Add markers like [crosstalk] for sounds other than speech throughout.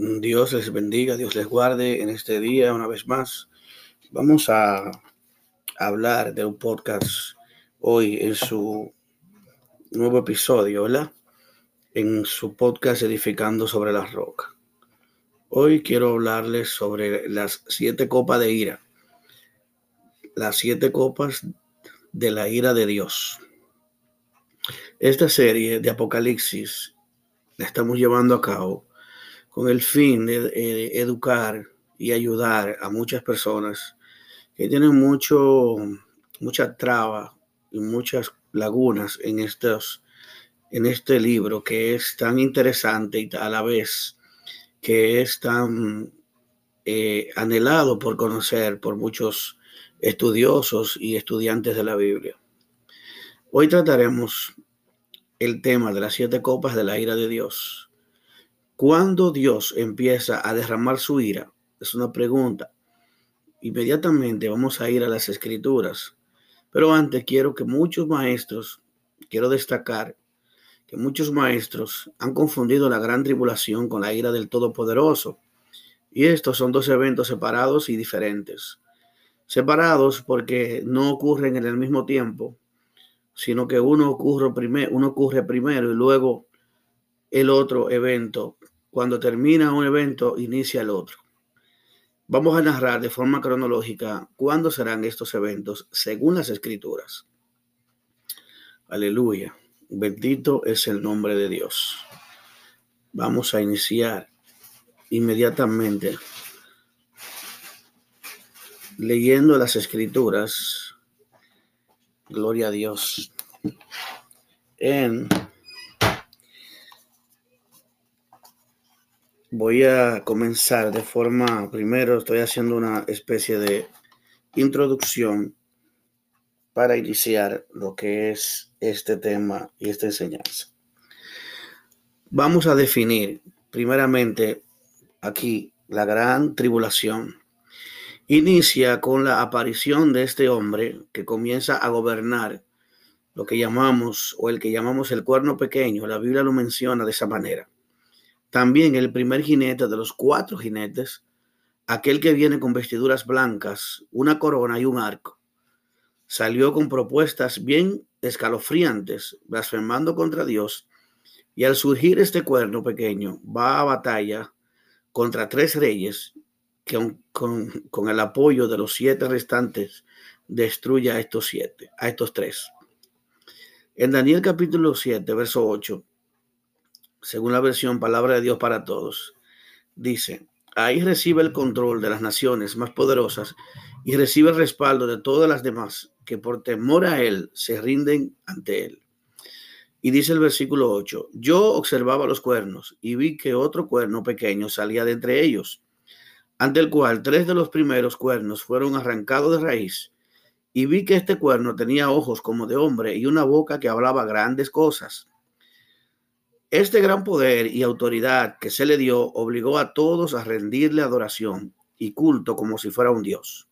Dios les bendiga, Dios les guarde en este día una vez más. Vamos a hablar de un podcast hoy en su nuevo episodio, ¿verdad? En su podcast Edificando sobre la roca. Hoy quiero hablarles sobre las siete copas de ira. Las siete copas de la ira de Dios. Esta serie de Apocalipsis la estamos llevando a cabo con el fin de, educar y ayudar a muchas personas que tienen mucho, mucha traba y muchas lagunas en, estos, en este libro que es tan interesante y a la vez que es tan eh, anhelado por conocer por muchos estudiosos y estudiantes de la Biblia. Hoy trataremos el tema de las siete copas de la ira de Dios ¿Cuándo Dios empieza a derramar su ira? Es una pregunta. Inmediatamente vamos a ir a las escrituras. Pero antes quiero que muchos maestros, quiero destacar que muchos maestros han confundido la gran tribulación con la ira del Todopoderoso. Y estos son dos eventos separados y diferentes. Separados porque no ocurren en el mismo tiempo, sino que uno ocurre, primero, uno ocurre primero y luego el otro evento. Cuando termina un evento, inicia el otro. Vamos a narrar de forma cronológica cuándo serán estos eventos según las escrituras. Aleluya. Bendito es el nombre de Dios. Vamos a iniciar inmediatamente leyendo las escrituras. Gloria a Dios. En Voy a comenzar de forma, primero estoy haciendo una especie de introducción para iniciar lo que es este tema y esta enseñanza. Vamos a definir primeramente aquí la gran tribulación. Inicia con la aparición de este hombre que comienza a gobernar lo que llamamos o el que llamamos el cuerno pequeño. La Biblia lo menciona de esa manera también el primer jinete de los cuatro jinetes, aquel que viene con vestiduras blancas, una corona y un arco, salió con propuestas bien escalofriantes, blasfemando contra Dios, y al surgir este cuerno pequeño, va a batalla contra tres reyes que con, el apoyo de los siete restantes destruye a estos siete, a estos tres. En Daniel capítulo 7, verso 8, según la versión Palabra de Dios para Todos, dice, ahí recibe el control de las naciones más poderosas y recibe el respaldo de todas las demás que por temor a él se rinden ante él. Y dice el versículo 8, yo observaba los cuernos y vi que otro cuerno pequeño salía de entre ellos, ante el cual tres de los primeros cuernos fueron arrancados de raíz. Y vi que este cuerno tenía ojos como de hombre y una boca que hablaba grandes cosas. Este gran poder y autoridad que se le dio obligó a todos a rendirle adoración y culto como si fuera un dios.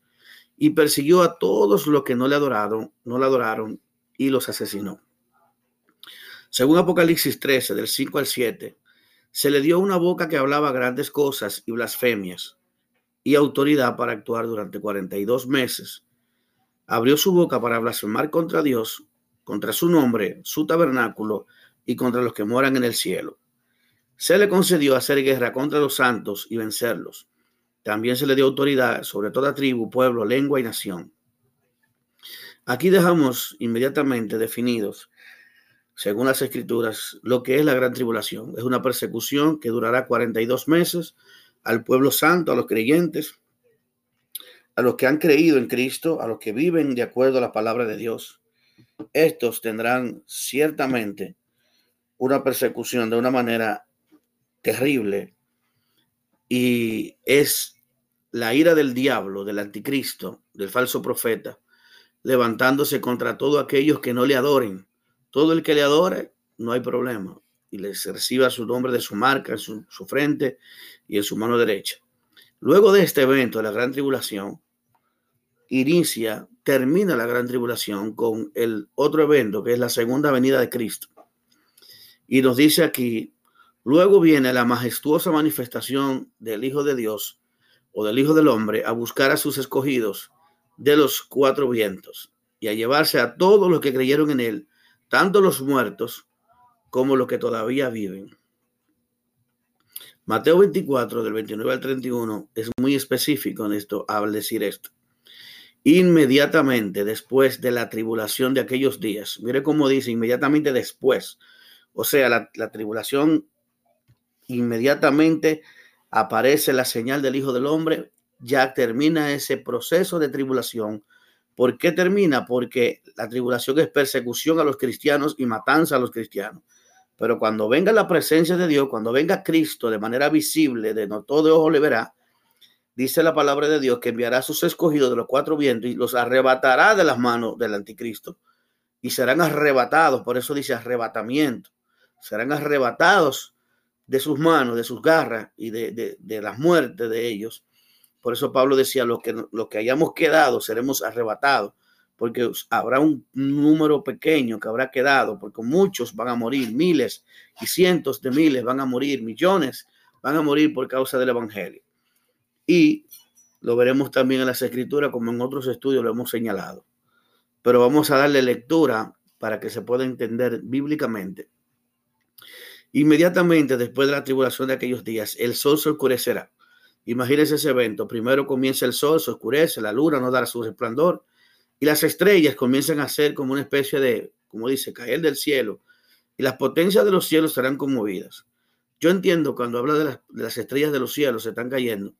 Y persiguió a todos los que no le adoraron, no le adoraron y los asesinó. Según Apocalipsis 13, del 5 al 7, se le dio una boca que hablaba grandes cosas y blasfemias y autoridad para actuar durante 42 meses. Abrió su boca para blasfemar contra Dios, contra su nombre, su tabernáculo y contra los que moran en el cielo. Se le concedió hacer guerra contra los santos y vencerlos. También se le dio autoridad sobre toda tribu, pueblo, lengua y nación. Aquí dejamos inmediatamente definidos, según las escrituras, lo que es la gran tribulación. Es una persecución que durará 42 meses al pueblo santo, a los creyentes, a los que han creído en Cristo, a los que viven de acuerdo a la palabra de Dios. Estos tendrán ciertamente una persecución de una manera terrible y es la ira del diablo, del anticristo, del falso profeta, levantándose contra todos aquellos que no le adoren. Todo el que le adore, no hay problema. Y les reciba su nombre de su marca en su, su frente y en su mano derecha. Luego de este evento, la gran tribulación, inicia, termina la gran tribulación con el otro evento, que es la segunda venida de Cristo. Y nos dice aquí, Luego viene la majestuosa manifestación del Hijo de Dios o del Hijo del Hombre a buscar a sus escogidos de los cuatro vientos y a llevarse a todos los que creyeron en él, tanto los muertos como los que todavía viven. Mateo 24, del 29 al 31, es muy específico en esto, al decir esto. Inmediatamente después de la tribulación de aquellos días, mire cómo dice, inmediatamente después, o sea, la, la tribulación inmediatamente aparece la señal del Hijo del Hombre, ya termina ese proceso de tribulación. ¿Por qué termina? Porque la tribulación es persecución a los cristianos y matanza a los cristianos. Pero cuando venga la presencia de Dios, cuando venga Cristo de manera visible, de no todo ojo le verá, dice la palabra de Dios que enviará a sus escogidos de los cuatro vientos y los arrebatará de las manos del anticristo. Y serán arrebatados, por eso dice arrebatamiento. Serán arrebatados de sus manos, de sus garras y de, las muertes de ellos. Por eso Pablo decía, los que, los que hayamos quedado seremos arrebatados, porque habrá un número pequeño que habrá quedado, porque muchos van a morir, miles y cientos de miles van a morir, millones van a morir por causa del Evangelio. Y lo veremos también en las escrituras, como en otros estudios lo hemos señalado. Pero vamos a darle lectura para que se pueda entender bíblicamente Inmediatamente después de la tribulación de aquellos días, el sol se oscurecerá. Imagínense ese evento. Primero comienza el sol, se oscurece, la luna no dará su resplandor y las estrellas comienzan a ser como una especie de, como dice, caer del cielo y las potencias de los cielos serán conmovidas. Yo entiendo cuando habla de las, de las estrellas de los cielos se están cayendo.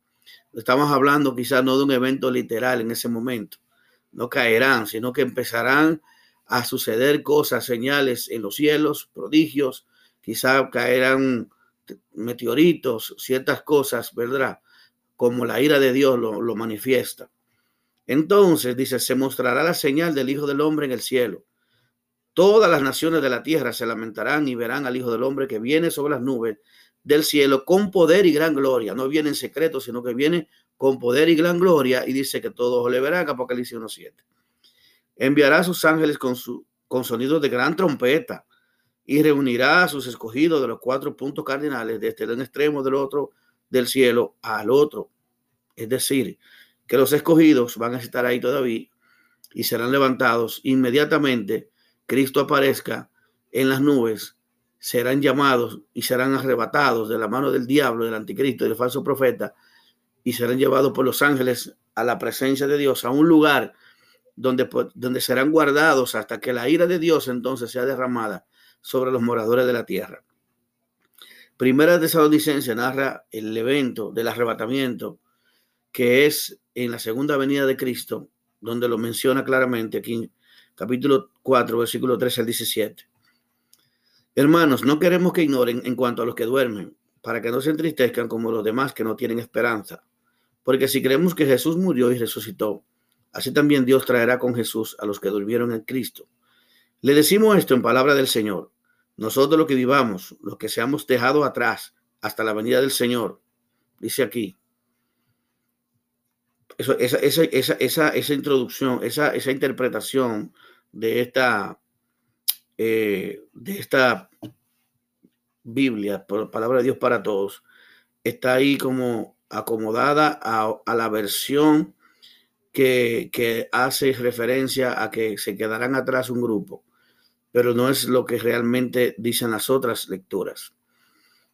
Estamos hablando quizás no de un evento literal en ese momento. No caerán, sino que empezarán a suceder cosas, señales en los cielos, prodigios, quizá caerán meteoritos, ciertas cosas, ¿verdad? Como la ira de Dios lo, lo manifiesta. Entonces, dice, se mostrará la señal del Hijo del Hombre en el cielo. Todas las naciones de la tierra se lamentarán y verán al Hijo del Hombre que viene sobre las nubes del cielo con poder y gran gloria. No viene en secreto, sino que viene con poder y gran gloria. Y dice que todos le verán, Apocalipsis 1.7. Enviará sus ángeles con, su, con sonidos de gran trompeta y reunirá a sus escogidos de los cuatro puntos cardinales, desde un extremo del otro del cielo al otro. Es decir, que los escogidos van a estar ahí todavía y serán levantados inmediatamente. Cristo aparezca en las nubes, serán llamados y serán arrebatados de la mano del diablo, del anticristo y del falso profeta, y serán llevados por los ángeles a la presencia de Dios, a un lugar donde, donde serán guardados hasta que la ira de Dios entonces sea derramada sobre los moradores de la tierra. Primera de Tesalonicense narra el evento del arrebatamiento que es en la segunda venida de Cristo, donde lo menciona claramente aquí capítulo 4, versículo 13 al 17. Hermanos, no queremos que ignoren en cuanto a los que duermen, para que no se entristezcan como los demás que no tienen esperanza. Porque si creemos que Jesús murió y resucitó, así también Dios traerá con Jesús a los que durmieron en Cristo. Le decimos esto en palabra del Señor, nosotros los que vivamos, los que seamos dejados atrás hasta la venida del Señor, dice aquí. Eso, esa, esa, esa, esa, introducción, esa, esa interpretación de esta, eh, de esta Biblia, palabra de Dios para todos, está ahí como acomodada a, a la versión que, que, hace referencia a que se quedarán atrás un grupo pero no es lo que realmente dicen las otras lecturas.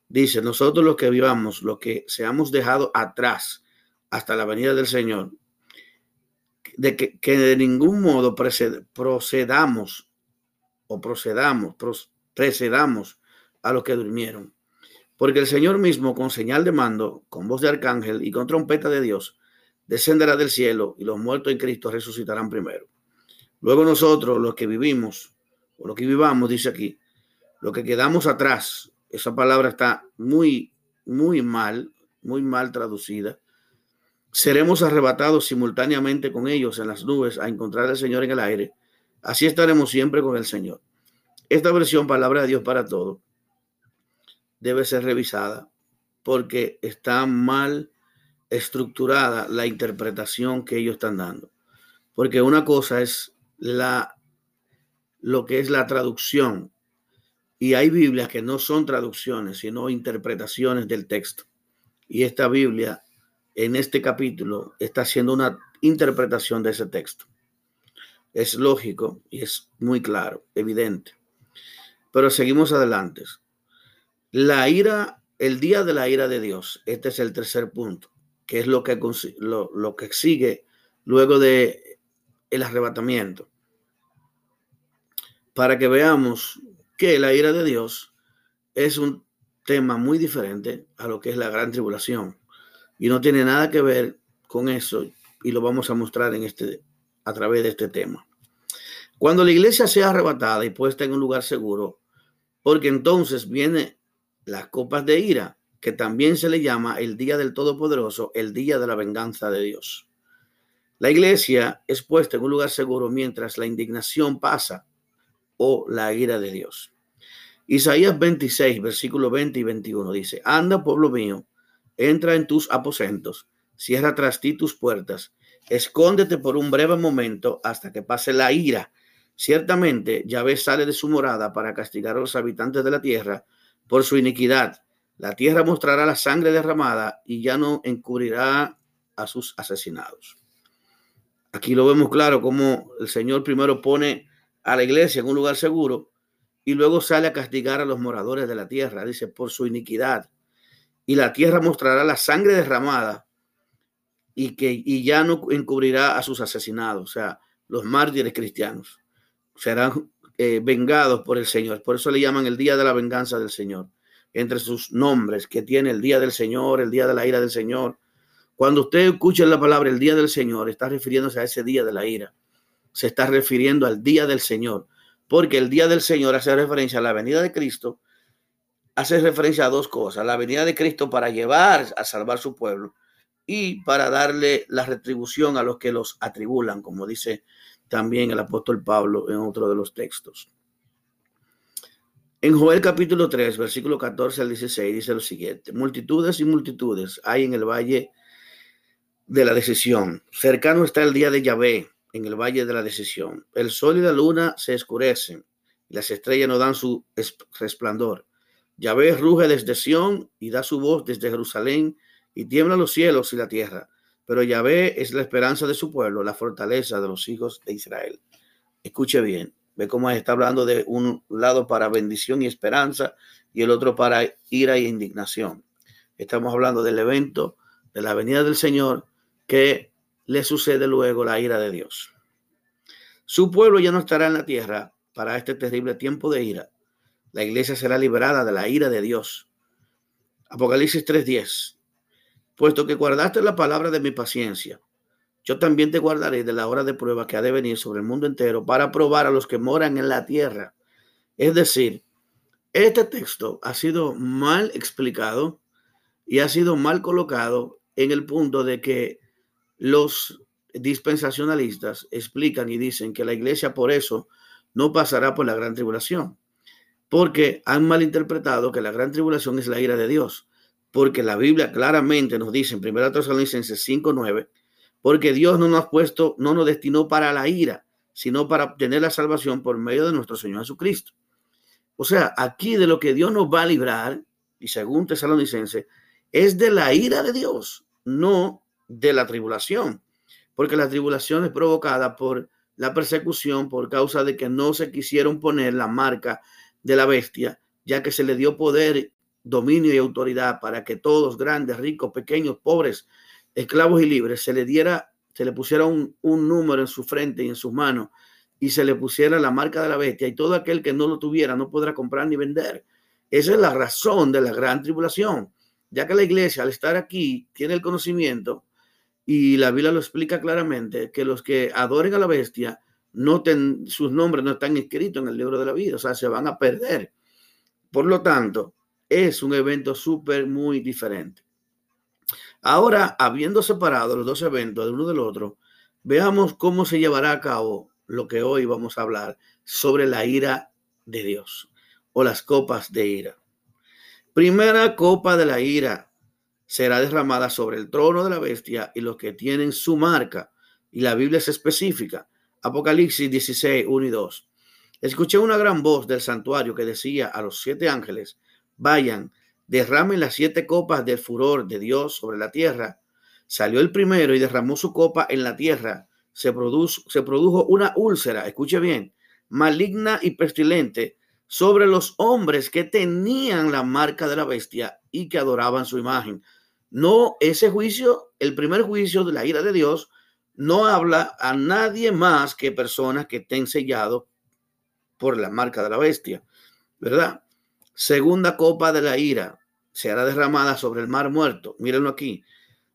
Dice, nosotros los que vivamos, los que seamos dejados atrás hasta la venida del Señor, de que, de ningún modo procedamos o procedamos, precedamos a los que durmieron. Porque el Señor mismo, con señal de mando, con voz de arcángel y con trompeta de Dios, descenderá del cielo y los muertos en Cristo resucitarán primero. Luego nosotros, los que vivimos, lo que vivamos, dice aquí, lo que quedamos atrás, esa palabra está muy, muy mal, muy mal traducida. Seremos arrebatados simultáneamente con ellos en las nubes a encontrar al Señor en el aire. Así estaremos siempre con el Señor. Esta versión, palabra de Dios para todo, debe ser revisada porque está mal estructurada la interpretación que ellos están dando. Porque una cosa es la lo que es la traducción Y hay Biblias que no son traducciones, sino interpretaciones del texto. Y esta Biblia, en este capítulo, está haciendo una interpretación de ese texto. Es lógico y es muy claro, evidente. Pero seguimos adelante. La ira, el día de la ira de Dios, este es el tercer punto, que es lo que, lo, que sigue luego de el arrebatamiento. Para que veamos que la ira de Dios es un tema muy diferente a lo que es la gran tribulación y no tiene nada que ver con eso y lo vamos a mostrar en este a través de este tema. Cuando la iglesia sea arrebatada y puesta en un lugar seguro, porque entonces viene las copas de ira, que también se le llama el día del Todopoderoso, el día de la venganza de Dios. La iglesia es puesta en un lugar seguro mientras la indignación pasa o la ira de Dios. Isaías 26, versículo 20 y 21 dice, Anda, pueblo mío, entra en tus aposentos, cierra tras ti tus puertas, escóndete por un breve momento hasta que pase la ira Ciertamente, Yahvé sale de su morada para castigar a los habitantes de la tierra por su iniquidad. La tierra mostrará la sangre derramada y ya no encubrirá a sus asesinados. Aquí lo vemos claro como el Señor primero pone a la iglesia en un lugar seguro y luego sale a castigar a los moradores de la tierra, dice, por su iniquidad. Y la tierra mostrará la sangre derramada y que y ya no encubrirá a sus asesinados, o sea, los mártires cristianos serán eh, vengados por el Señor. Por eso le llaman el día de la venganza del Señor. Entre sus nombres que tiene el día del Señor, el día de la ira del Señor. Cuando usted escucha la palabra el día del Señor, está refiriéndose a ese día de la ira. Se está refiriendo al día del Señor. Porque el día del Señor hace referencia a la venida de Cristo. Hace referencia a dos cosas. La venida de Cristo para llevar a salvar su pueblo y para darle la retribución a los que los atribulan, como dice también el apóstol Pablo en otro de los textos. En Joel capítulo 3, versículo 14 al 16 dice lo siguiente, multitudes y multitudes hay en el valle de la decisión. Cercano está el día de Yahvé en el valle de la decisión. El sol y la luna se escurecen y las estrellas no dan su resplandor. Yahvé ruge desde Sión y da su voz desde Jerusalén y tiembla los cielos y la tierra pero Yahvé es la esperanza de su pueblo, la fortaleza de los hijos de Israel. Escuche bien, ve cómo está hablando de un lado para bendición y esperanza y el otro para ira e indignación. Estamos hablando del evento de la venida del Señor que le sucede luego la ira de Dios. Su pueblo ya no estará en la tierra para este terrible tiempo de ira. La iglesia será liberada de la ira de Dios. Apocalipsis 3:10 puesto que guardaste la palabra de mi paciencia. Yo también te guardaré de la hora de prueba que ha de venir sobre el mundo entero para probar a los que moran en la tierra. Es decir, este texto ha sido mal explicado y ha sido mal colocado en el punto de que los dispensacionalistas explican y dicen que la iglesia por eso no pasará por la gran tribulación, porque han malinterpretado que la gran tribulación es la ira de Dios porque la Biblia claramente nos dice en 1 Tesalonicenses 5:9, porque Dios no nos ha puesto, no nos destinó para la ira, sino para obtener la salvación por medio de nuestro Señor Jesucristo. O sea, aquí de lo que Dios nos va a librar, y según Tesalonicenses, es de la ira de Dios, no de la tribulación, porque la tribulación es provocada por la persecución por causa de que no se quisieron poner la marca de la bestia, ya que se le dio poder dominio y autoridad para que todos, grandes, ricos, pequeños, pobres, esclavos y libres, se le diera, se le pusiera un, un número en su frente y en sus manos y se le pusiera la marca de la bestia y todo aquel que no lo tuviera no podrá comprar ni vender. Esa es la razón de la gran tribulación, ya que la iglesia al estar aquí tiene el conocimiento y la Biblia lo explica claramente, que los que adoren a la bestia, no ten, sus nombres no están escritos en el libro de la vida, o sea, se van a perder. Por lo tanto, es un evento súper muy diferente. Ahora, habiendo separado los dos eventos de uno del otro, veamos cómo se llevará a cabo lo que hoy vamos a hablar sobre la ira de Dios o las copas de ira. Primera copa de la ira será derramada sobre el trono de la bestia y los que tienen su marca. Y la Biblia es específica. Apocalipsis 16, 1 y 2. Escuché una gran voz del santuario que decía a los siete ángeles, vayan, derramen las siete copas del furor de Dios sobre la tierra. Salió el primero y derramó su copa en la tierra. Se, produjo, se produjo una úlcera, escuche bien, maligna y pestilente sobre los hombres que tenían la marca de la bestia y que adoraban su imagen. No, ese juicio, el primer juicio de la ira de Dios, no habla a nadie más que personas que estén sellados por la marca de la bestia, ¿verdad? Segunda copa de la ira será derramada sobre el mar muerto. Mírenlo aquí.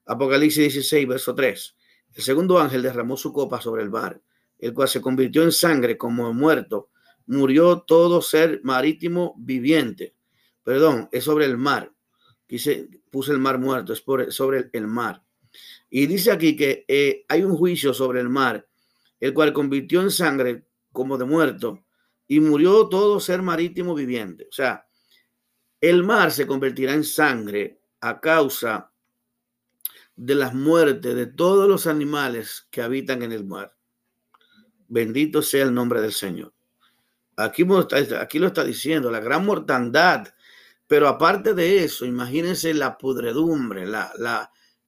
Apocalipsis 16, verso 3. El segundo ángel derramó su copa sobre el mar, el cual se convirtió en sangre como muerto. Murió todo ser marítimo viviente. Perdón, es sobre el mar. Quise, puse el mar muerto, es por, sobre el, mar. Y dice aquí que eh, hay un juicio sobre el mar, el cual convirtió en sangre como de muerto y murió todo ser marítimo viviente. O sea, el mar se convertirá en sangre a causa de las muertes de todos los animales que habitan en el mar. Bendito sea el nombre del Señor. Aquí, aquí lo está diciendo, la gran mortandad. Pero aparte de eso, imagínense la pudredumbre, la,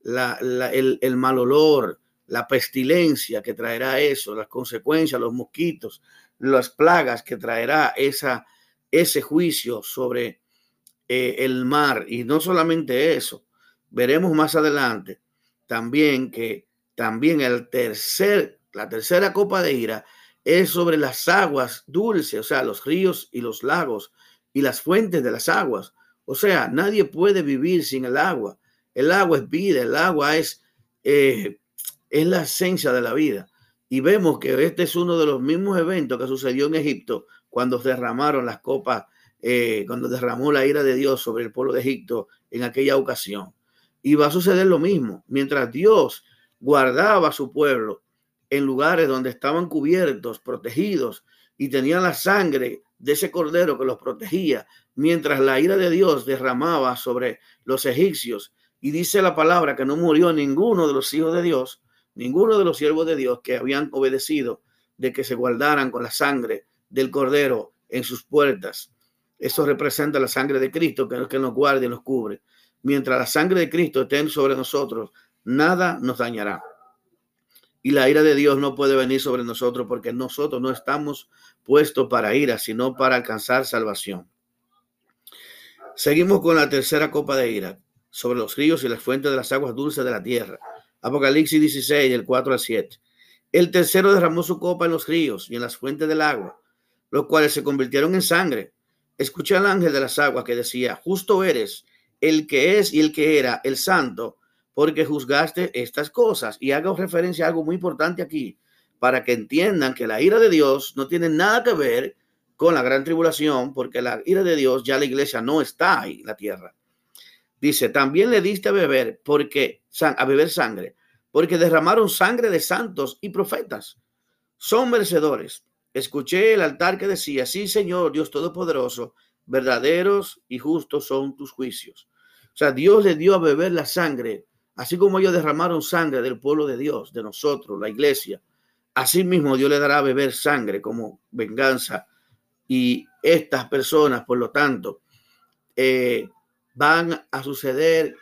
la, el, el mal olor, la pestilencia que traerá eso, las consecuencias, los mosquitos, las plagas que traerá esa, ese juicio sobre eh, el mar. Y no solamente eso, veremos más adelante también que también el tercer, la tercera copa de ira es sobre las aguas dulces, o sea, los ríos y los lagos y las fuentes de las aguas. O sea, nadie puede vivir sin el agua. El agua es vida, el agua es, eh, es la esencia de la vida. Y vemos que este es uno de los mismos eventos que sucedió en Egipto cuando derramaron las copas, eh, cuando derramó la ira de Dios sobre el pueblo de Egipto en aquella ocasión. Y va a suceder lo mismo. Mientras Dios guardaba a su pueblo en lugares donde estaban cubiertos, protegidos y tenían la sangre de ese cordero que los protegía, mientras la ira de Dios derramaba sobre los egipcios. Y dice la palabra que no murió ninguno de los hijos de Dios, ninguno de los siervos de Dios que habían obedecido de que se guardaran con la sangre del cordero en sus puertas. Eso representa la sangre de Cristo que, que nos guarda y nos cubre. Mientras la sangre de Cristo esté sobre nosotros, nada nos dañará. Y la ira de Dios no puede venir sobre nosotros porque nosotros no estamos puestos para ira, sino para alcanzar salvación. Seguimos con la tercera copa de ira sobre los ríos y las fuentes de las aguas dulces de la tierra. Apocalipsis 16, del 4 al 7. El tercero derramó su copa en los ríos y en las fuentes del agua, los cuales se convirtieron en sangre. Escuché al ángel de las aguas que decía, justo eres el que es y el que era, el santo, porque juzgaste estas cosas. Y hago referencia a algo muy importante aquí, para que entiendan que la ira de Dios no tiene nada que ver con la gran tribulación, porque la ira de Dios ya la iglesia no está ahí en la tierra. Dice, también le diste a beber, porque a beber sangre, porque derramaron sangre de santos y profetas. Son merecedores. Escuché el altar que decía, sí, Señor, Dios Todopoderoso, verdaderos y justos son tus juicios. O sea, Dios le dio a beber la sangre, así como ellos derramaron sangre del pueblo de Dios, de nosotros, la iglesia. Así mismo Dios le dará a beber sangre como venganza. Y estas personas, por lo tanto, eh, van a suceder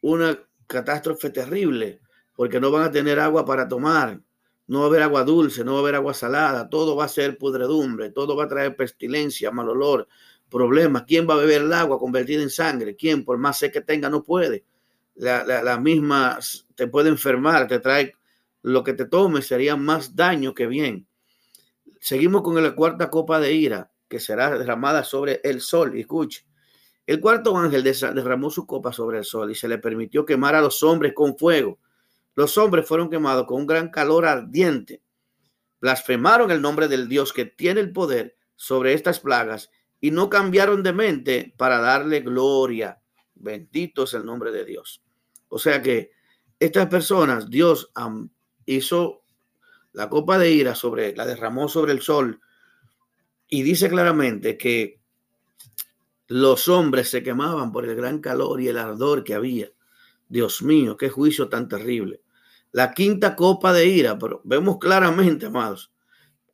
una catástrofe terrible, porque no van a tener agua para tomar, no va a haber agua dulce, no va a haber agua salada, todo va a ser pudredumbre, todo va a traer pestilencia, mal olor, problemas. ¿Quién va a beber el agua convertida en sangre? ¿Quién, por más sed que tenga, no puede? La, la, misma te puede enfermar, te trae lo que te tome, sería más daño que bien. Seguimos con la cuarta copa de ira, que será derramada sobre el sol. Escuche, el cuarto ángel derramó su copa sobre el sol y se le permitió quemar a los hombres con fuego. Los hombres fueron quemados con un gran calor ardiente. Blasfemaron el nombre del Dios que tiene el poder sobre estas plagas y no cambiaron de mente para darle gloria. Bendito es el nombre de Dios. O sea que estas personas, Dios hizo la copa de ira sobre, la derramó sobre el sol y dice claramente que los hombres se quemaban por el gran calor y el ardor que había. Dios mío, qué juicio tan terrible. La quinta copa de ira, pero vemos claramente, amados,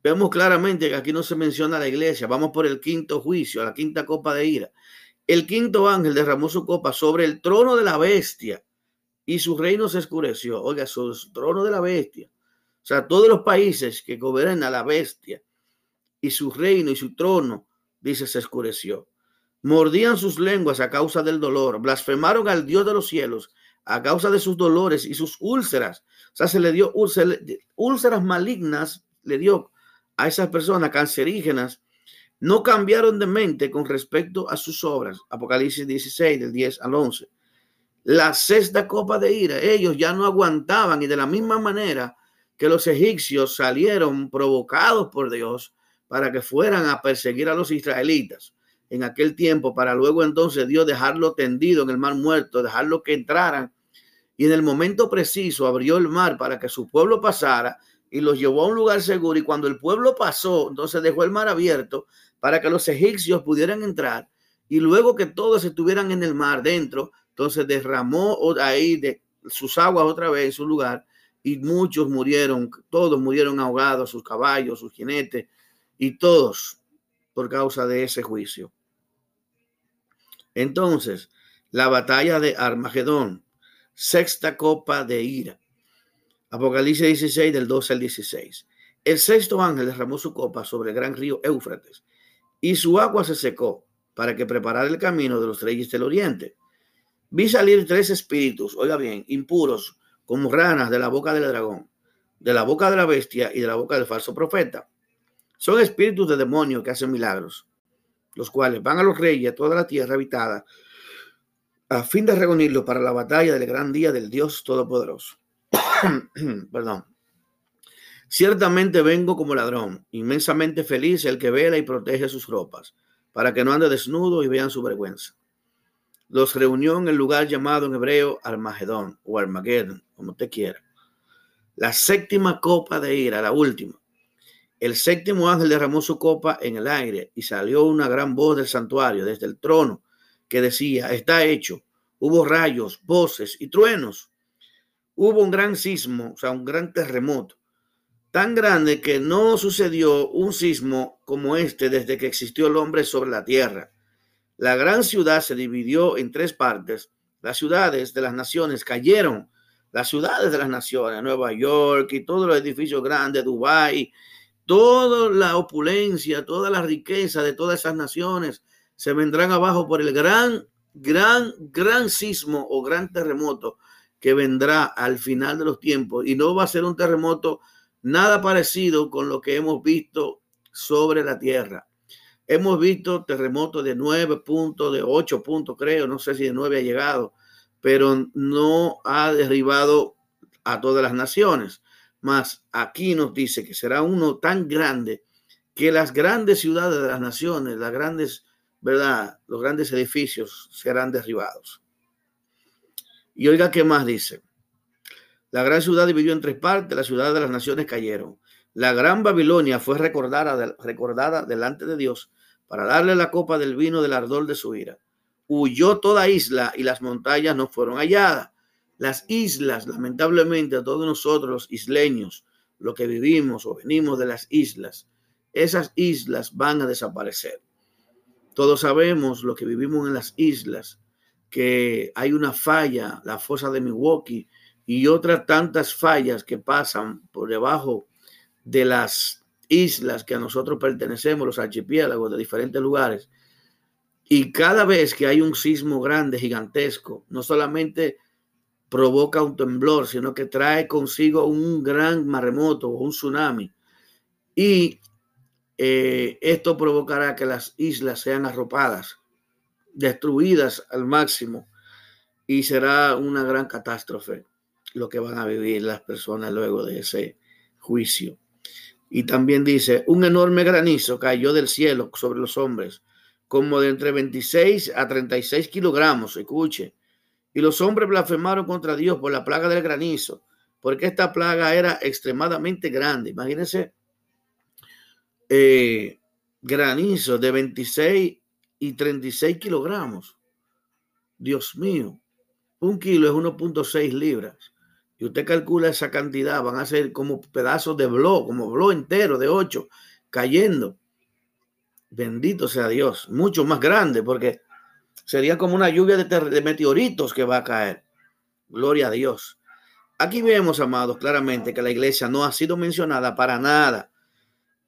Vemos claramente que aquí no se menciona la iglesia. Vamos por el quinto juicio, la quinta copa de ira. El quinto ángel derramó su copa sobre el trono de la bestia y su reino se oscureció. Oiga, su trono de la bestia. O sea, todos los países que gobiernan a la bestia y su reino y su trono, dice, se oscureció. Mordían sus lenguas a causa del dolor, blasfemaron al Dios de los cielos a causa de sus dolores y sus úlceras. O sea, se le dio úlceras, úlceras malignas, le dio a esas personas cancerígenas. No cambiaron de mente con respecto a sus obras. Apocalipsis 16, del 10 al 11. La sexta copa de ira, ellos ya no aguantaban y de la misma manera que los egipcios salieron provocados por Dios para que fueran a perseguir a los israelitas en aquel tiempo, para luego entonces Dios dejarlo tendido en el mar muerto, dejarlo que entraran. Y en el momento preciso abrió el mar para que su pueblo pasara y los llevó a un lugar seguro. Y cuando el pueblo pasó, entonces dejó el mar abierto para que los egipcios pudieran entrar. Y luego que todos estuvieran en el mar dentro, entonces derramó ahí sus aguas otra vez en su lugar. Y muchos murieron, todos murieron ahogados, sus caballos, sus jinetes, y todos por causa de ese juicio. Entonces, la batalla de Armagedón, sexta copa de ira. Apocalipsis 16 del 12 al 16. El sexto ángel derramó su copa sobre el gran río Éufrates y su agua se secó para que preparara el camino de los reyes del oriente. Vi salir tres espíritus, oiga bien, impuros, como ranas de la boca del dragón, de la boca de la bestia y de la boca del falso profeta. Son espíritus de demonios que hacen milagros los cuales van a los reyes a toda la tierra habitada, a fin de reunirlos para la batalla del gran día del Dios Todopoderoso. [coughs] Perdón. Ciertamente vengo como ladrón, inmensamente feliz el que vela y protege sus ropas, para que no ande desnudo y vean su vergüenza. Los reunió en el lugar llamado en hebreo Armagedón o Armageddon, como usted quiera. La séptima copa de ira, la última, el séptimo ángel derramó su copa en el aire y salió una gran voz del santuario desde el trono que decía, está hecho. Hubo rayos, voces y truenos. Hubo un gran sismo, o sea, un gran terremoto, tan grande que no sucedió un sismo como este desde que existió el hombre sobre la tierra. La gran ciudad se dividió en tres partes. Las ciudades de las naciones cayeron. Las ciudades de las naciones, Nueva York y todos los edificios grandes, Dubái, toda la opulencia, toda la riqueza de todas esas naciones se vendrán abajo por el gran, gran, gran sismo o gran terremoto que vendrá al final de los tiempos. Y no va a ser un terremoto nada parecido con lo que hemos visto sobre la tierra. Hemos visto terremotos de nueve puntos, de ocho puntos, creo, no sé si de nueve ha llegado, pero no ha derribado a todas las naciones. Mas aquí nos dice que será uno tan grande que las grandes ciudades de las naciones, las grandes, ¿verdad? Los grandes edificios serán derribados. Y oiga qué más dice. La gran ciudad dividió en tres partes, las ciudades de las naciones cayeron. La gran Babilonia fue recordada delante de Dios para darle la copa del vino del ardor de su ira. Huyó toda isla y las montañas no fueron halladas. Las islas, lamentablemente, a todos nosotros los isleños, lo que vivimos o venimos de las islas, esas islas van a desaparecer. Todos sabemos lo que vivimos en las islas, que hay una falla, la fosa de Milwaukee y otras tantas fallas que pasan por debajo de las islas que a nosotros pertenecemos, los archipiélagos de diferentes lugares. Y cada vez que hay un sismo grande, gigantesco, no solamente provoca un temblor, sino que trae consigo un gran maremoto o un tsunami. Y eh, esto provocará que las islas sean arropadas, destruidas al máximo, y será una gran catástrofe lo que van a vivir las personas luego de ese juicio. Y también dice, un enorme granizo cayó del cielo sobre los hombres, como de entre 26 a 36 kilogramos, escuche, y los hombres blasfemaron contra Dios por la plaga del granizo, porque esta plaga era extremadamente grande. Imagínense, eh, granizo de 26 y 36 kilogramos. Dios mío, un kilo es 1.6 libras. Y usted calcula esa cantidad, van a ser como pedazos de blog, como blog entero de 8 cayendo. Bendito sea Dios, mucho más grande, porque sería como una lluvia de, de meteoritos que va a caer. Gloria a Dios. Aquí vemos, amados, claramente que la iglesia no ha sido mencionada para nada,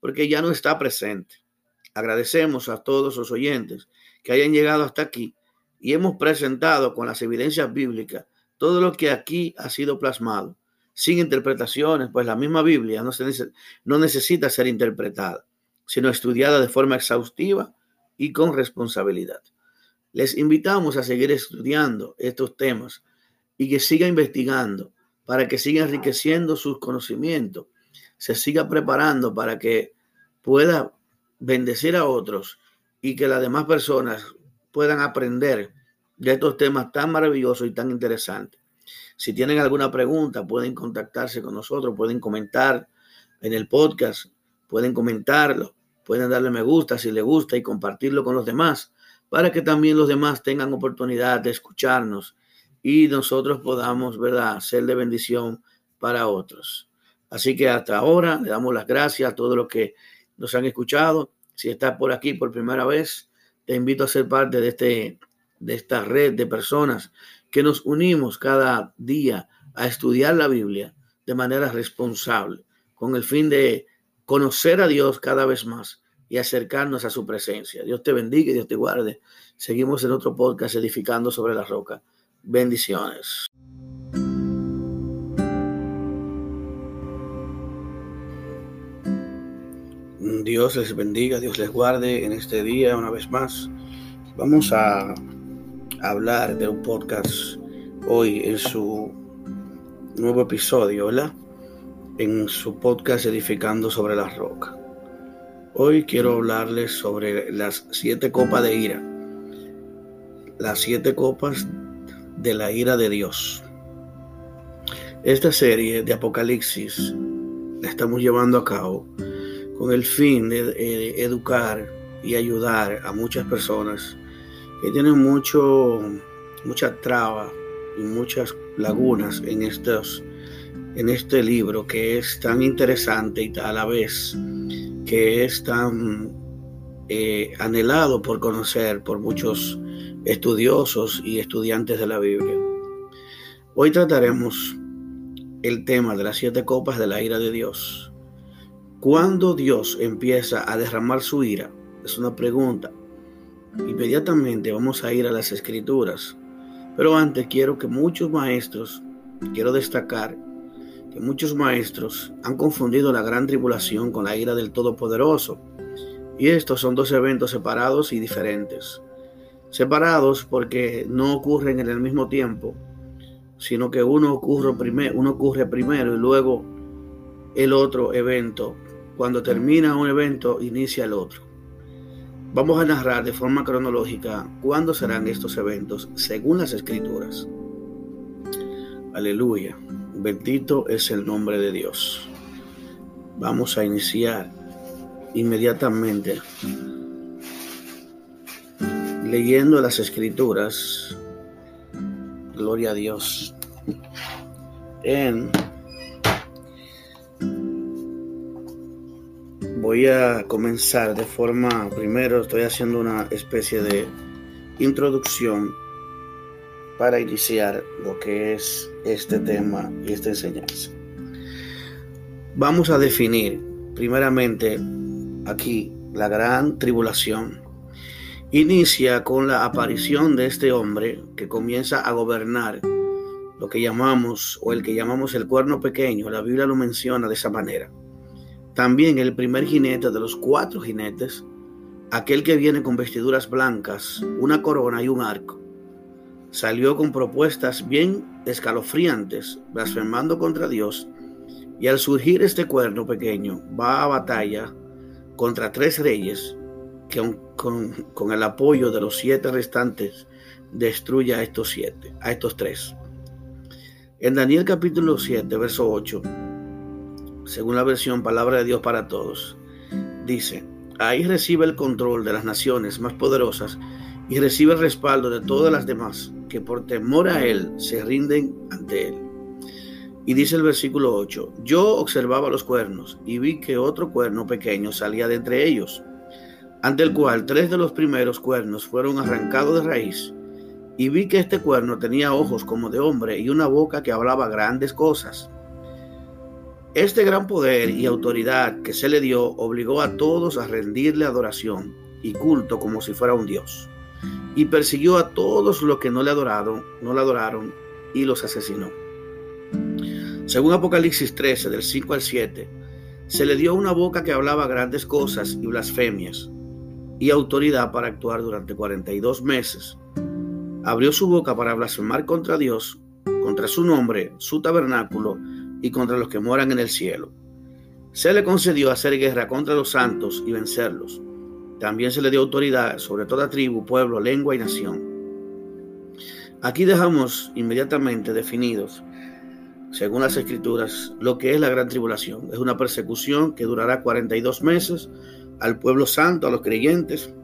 porque ya no está presente. Agradecemos a todos los oyentes que hayan llegado hasta aquí y hemos presentado con las evidencias bíblicas todo lo que aquí ha sido plasmado, sin interpretaciones, pues la misma Biblia no, necesita ser interpretada, sino estudiada de forma exhaustiva y con responsabilidad. Les invitamos a seguir estudiando estos temas y que siga investigando para que siga enriqueciendo sus conocimientos, se siga preparando para que pueda bendecir a otros y que las demás personas puedan aprender de estos temas tan maravillosos y tan interesantes. Si tienen alguna pregunta, pueden contactarse con nosotros, pueden comentar en el podcast, pueden comentarlo, pueden darle me gusta si les gusta y compartirlo con los demás, para que también los demás tengan oportunidad de escucharnos y nosotros podamos, ¿verdad?, ser de bendición para otros. Así que hasta ahora le damos las gracias a todos los que nos han escuchado. Si estás por aquí por primera vez, te invito a ser parte de este de esta red de personas que nos unimos cada día a estudiar la Biblia de manera responsable, con el fin de conocer a Dios cada vez más y acercarnos a su presencia. Dios te bendiga Dios te guarde. Seguimos en otro podcast edificando sobre la roca. Bendiciones. Dios les bendiga, Dios les guarde en este día una vez más. Vamos a hablar de un podcast hoy en su nuevo episodio, ¿verdad? En su podcast Edificando sobre la Roca. Hoy quiero hablarles sobre las siete copas de ira. Las siete copas de la ira de Dios. Esta serie de Apocalipsis la estamos llevando a cabo con el fin de educar y ayudar a muchas personas que tienen mucho, mucha traba y muchas lagunas en, estos, en este libro que es tan interesante y a la vez que es tan eh, anhelado por conocer por muchos estudiosos y estudiantes de la Biblia. Hoy trataremos el tema de las siete copas de la ira de Dios. ¿Cuándo Dios empieza a derramar su ira? Es una pregunta Inmediatamente vamos a ir a las escrituras. Pero antes quiero que muchos maestros, quiero destacar que muchos maestros han confundido la gran tribulación con la ira del Todopoderoso. Y estos son dos eventos separados y diferentes. Separados porque no ocurren en el mismo tiempo, sino que uno ocurre, primero, uno ocurre primero y luego el otro evento. Cuando termina un evento, inicia el otro. Vamos a narrar de forma cronológica cuándo serán estos eventos según las escrituras. Aleluya. Bendito es el nombre de Dios. Vamos a iniciar inmediatamente leyendo las escrituras. Gloria a Dios. En voy a comenzar de forma, primero estoy haciendo una especie de introducción para iniciar lo que es este tema y esta enseñanza. Vamos a definir primeramente aquí la gran tribulación. Inicia con la aparición de este hombre que comienza a gobernar lo que llamamos o el que llamamos el cuerno pequeño. La Biblia lo menciona de esa manera también el primer jinete de los cuatro jinetes, aquel que viene con vestiduras blancas, una corona y un arco, salió con propuestas bien escalofriantes, blasfemando contra Dios, y al surgir este cuerno pequeño va a batalla contra tres reyes que con, el apoyo de los siete restantes destruye a estos siete, a estos tres. En Daniel capítulo 7, verso 8, según la versión Palabra de Dios para Todos. Dice, ahí recibe el control de las naciones más poderosas y recibe el respaldo de todas las demás que por temor a Él se rinden ante Él. Y dice el versículo 8, yo observaba los cuernos y vi que otro cuerno pequeño salía de entre ellos, ante el cual tres de los primeros cuernos fueron arrancados de raíz. Y vi que este cuerno tenía ojos como de hombre y una boca que hablaba grandes cosas. Este gran poder y autoridad que se le dio obligó a todos a rendirle adoración y culto como si fuera un dios. Y persiguió a todos los que no le adoraron, no le adoraron y los asesinó. Según Apocalipsis 13, del 5 al 7, se le dio una boca que hablaba grandes cosas y blasfemias, y autoridad para actuar durante 42 meses. Abrió su boca para blasfemar contra Dios, contra su nombre, su tabernáculo y contra los que moran en el cielo. Se le concedió hacer guerra contra los santos y vencerlos. También se le dio autoridad sobre toda tribu, pueblo, lengua y nación. Aquí dejamos inmediatamente definidos según las escrituras, lo que es la gran tribulación. Es una persecución que durará 42 meses al pueblo santo, a los creyentes,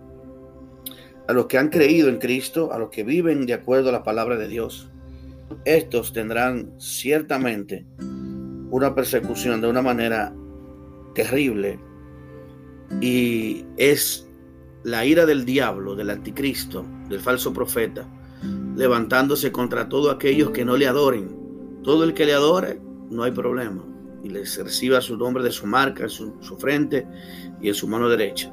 a los que han creído en Cristo, a los que viven de acuerdo a la palabra de Dios. Estos tendrán ciertamente una persecución de una manera terrible y es la ira del diablo, del anticristo, del falso profeta, levantándose contra todos aquellos que no le adoren todo el que le adore, no hay problema. Y les reciba su nombre de su marca en su, frente y en su mano derecha.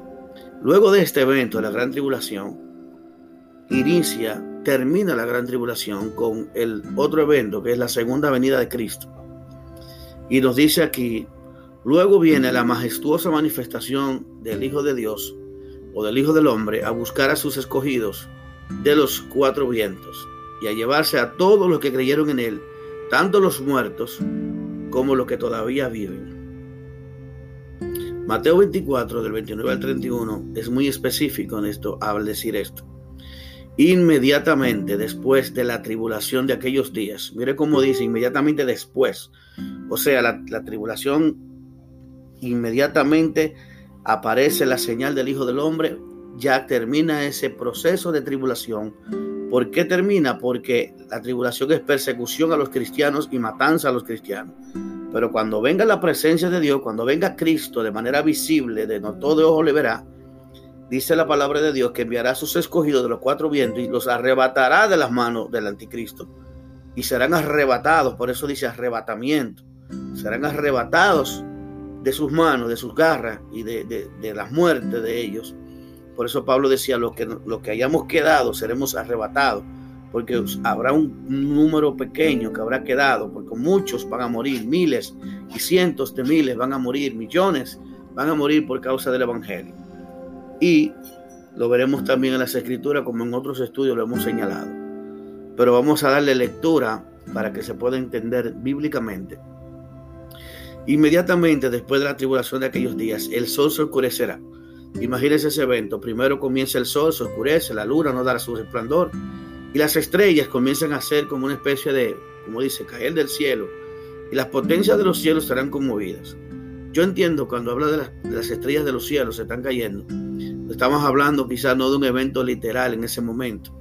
Luego de este evento, la gran tribulación, inicia, termina la gran tribulación con el otro evento que es la segunda venida de Cristo. Y nos dice aquí, luego viene la majestuosa manifestación del Hijo de Dios o del Hijo del Hombre a buscar a sus escogidos de los cuatro vientos y a llevarse a todos los que creyeron en Él tanto los muertos como los que todavía viven. Mateo 24, del 29 al 31, es muy específico en esto al decir esto. Inmediatamente después de la tribulación de aquellos días, mire cómo dice, inmediatamente después, o sea, la, la tribulación, inmediatamente aparece la señal del Hijo del Hombre, ya termina ese proceso de tribulación ¿Por qué termina? Porque la tribulación es persecución a los cristianos y matanza a los cristianos. Pero cuando venga la presencia de Dios, cuando venga Cristo de manera visible, de no todo ojo le verá, dice la palabra de Dios que enviará a sus escogidos de los cuatro vientos y los arrebatará de las manos del anticristo. Y serán arrebatados, por eso dice arrebatamiento. Serán arrebatados de sus manos, de sus garras y de, de muertes de ellos por eso Pablo decía, lo que, lo que hayamos quedado seremos arrebatados, porque habrá un número pequeño que habrá quedado, porque muchos van a morir, miles y cientos de miles van a morir, millones van a morir por causa del Evangelio. Y lo veremos también en las escrituras, como en otros estudios lo hemos señalado. Pero vamos a darle lectura para que se pueda entender bíblicamente. Inmediatamente después de la tribulación de aquellos días, el sol se oscurecerá Imagínense ese evento. Primero comienza el sol, se oscurece, la luna no dará su resplandor y las estrellas comienzan a ser como una especie de, como dice, caer del cielo y las potencias de los cielos serán conmovidas. Yo entiendo cuando habla de las, estrellas de los cielos se están cayendo. Estamos hablando quizás no de un evento literal en ese momento.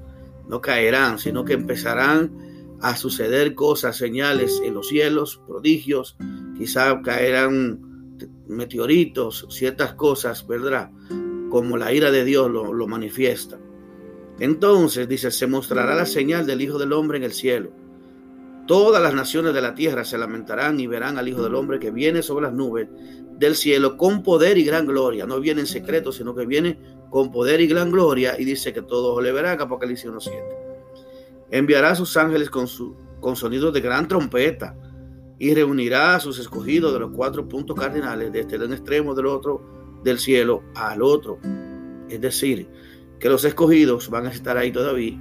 No caerán, sino que empezarán a suceder cosas, señales en los cielos, prodigios. Quizás caerán meteoritos, ciertas cosas, ¿verdad? Como la ira de Dios lo, lo manifiesta. Entonces, dice, se mostrará la señal del Hijo del Hombre en el cielo. Todas las naciones de la tierra se lamentarán y verán al Hijo del Hombre que viene sobre las nubes del cielo con poder y gran gloria. No viene en secreto, sino que viene con poder y gran gloria. Y dice que todos le verán, Apocalipsis 1.7. Enviará a sus ángeles con, su, con sonidos de gran trompeta y reunirá a sus escogidos de los cuatro puntos cardinales, desde el extremo del otro del cielo al otro. Es decir, que los escogidos van a estar ahí todavía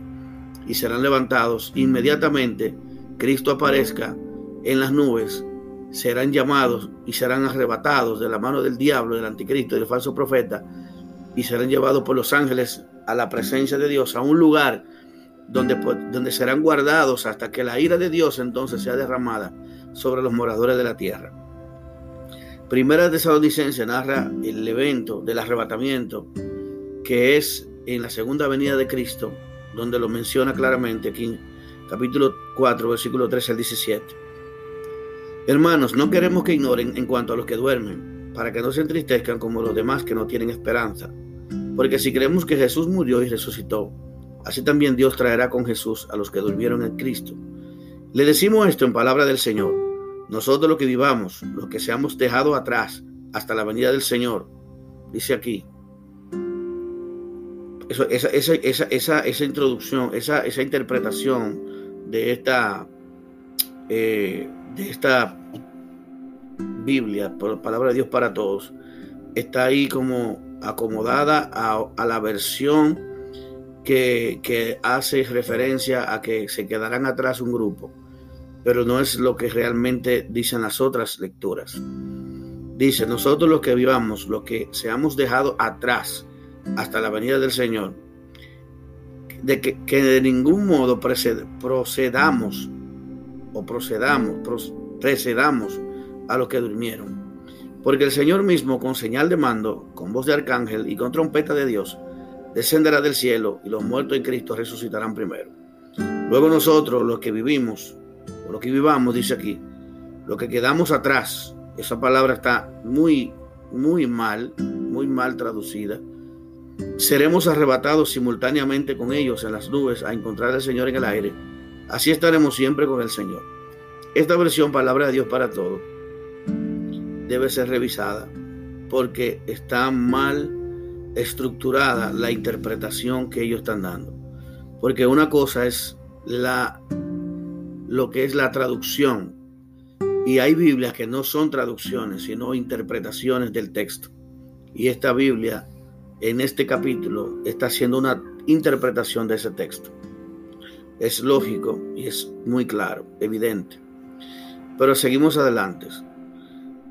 y serán levantados inmediatamente. Cristo aparezca en las nubes, serán llamados y serán arrebatados de la mano del diablo, del anticristo y del falso profeta, y serán llevados por los ángeles a la presencia de Dios, a un lugar donde, donde serán guardados hasta que la ira de Dios entonces sea derramada sobre los moradores de la tierra. Primera de Tesalonicense narra el evento del arrebatamiento que es en la segunda venida de Cristo, donde lo menciona claramente capítulo 4, versículo 13 al 17. Hermanos, no queremos que ignoren en cuanto a los que duermen, para que no se entristezcan como los demás que no tienen esperanza. Porque si creemos que Jesús murió y resucitó, así también Dios traerá con Jesús a los que durmieron en Cristo. Le decimos esto en palabra del Señor. Nosotros los que vivamos, los que seamos dejado atrás hasta la venida del Señor, dice aquí. Esa, esa, esa, esa, introducción, esa, esa interpretación de esta eh, de esta Biblia, por palabra de Dios para todos, está ahí como acomodada a, la versión que, que, hace referencia a que se quedarán atrás un grupo, pero no es lo que realmente dicen las otras lecturas. Dice, nosotros los que vivamos, los que seamos dejados atrás hasta la venida del Señor, de que, que de ningún modo procedamos o procedamos, precedamos a los que durmieron. Porque el Señor mismo, con señal de mando, con voz de arcángel y con trompeta de Dios, descenderá del cielo y los muertos en Cristo resucitarán primero. Luego nosotros, los que vivimos, los que vivamos, dice aquí, los que quedamos atrás, esa palabra está muy, muy mal, muy mal traducida, seremos arrebatados simultáneamente con ellos en las nubes a encontrar al Señor en el aire Así estaremos siempre con el Señor. Esta versión, palabra de Dios para todos, debe ser revisada porque está mal estructurada la interpretación que ellos están dando. Porque una cosa es la lo que es la traducción y hay Biblias que no son traducciones, sino interpretaciones del texto. Y esta Biblia en este capítulo está haciendo una interpretación de ese texto. Es lógico y es muy claro, evidente. Pero seguimos adelante.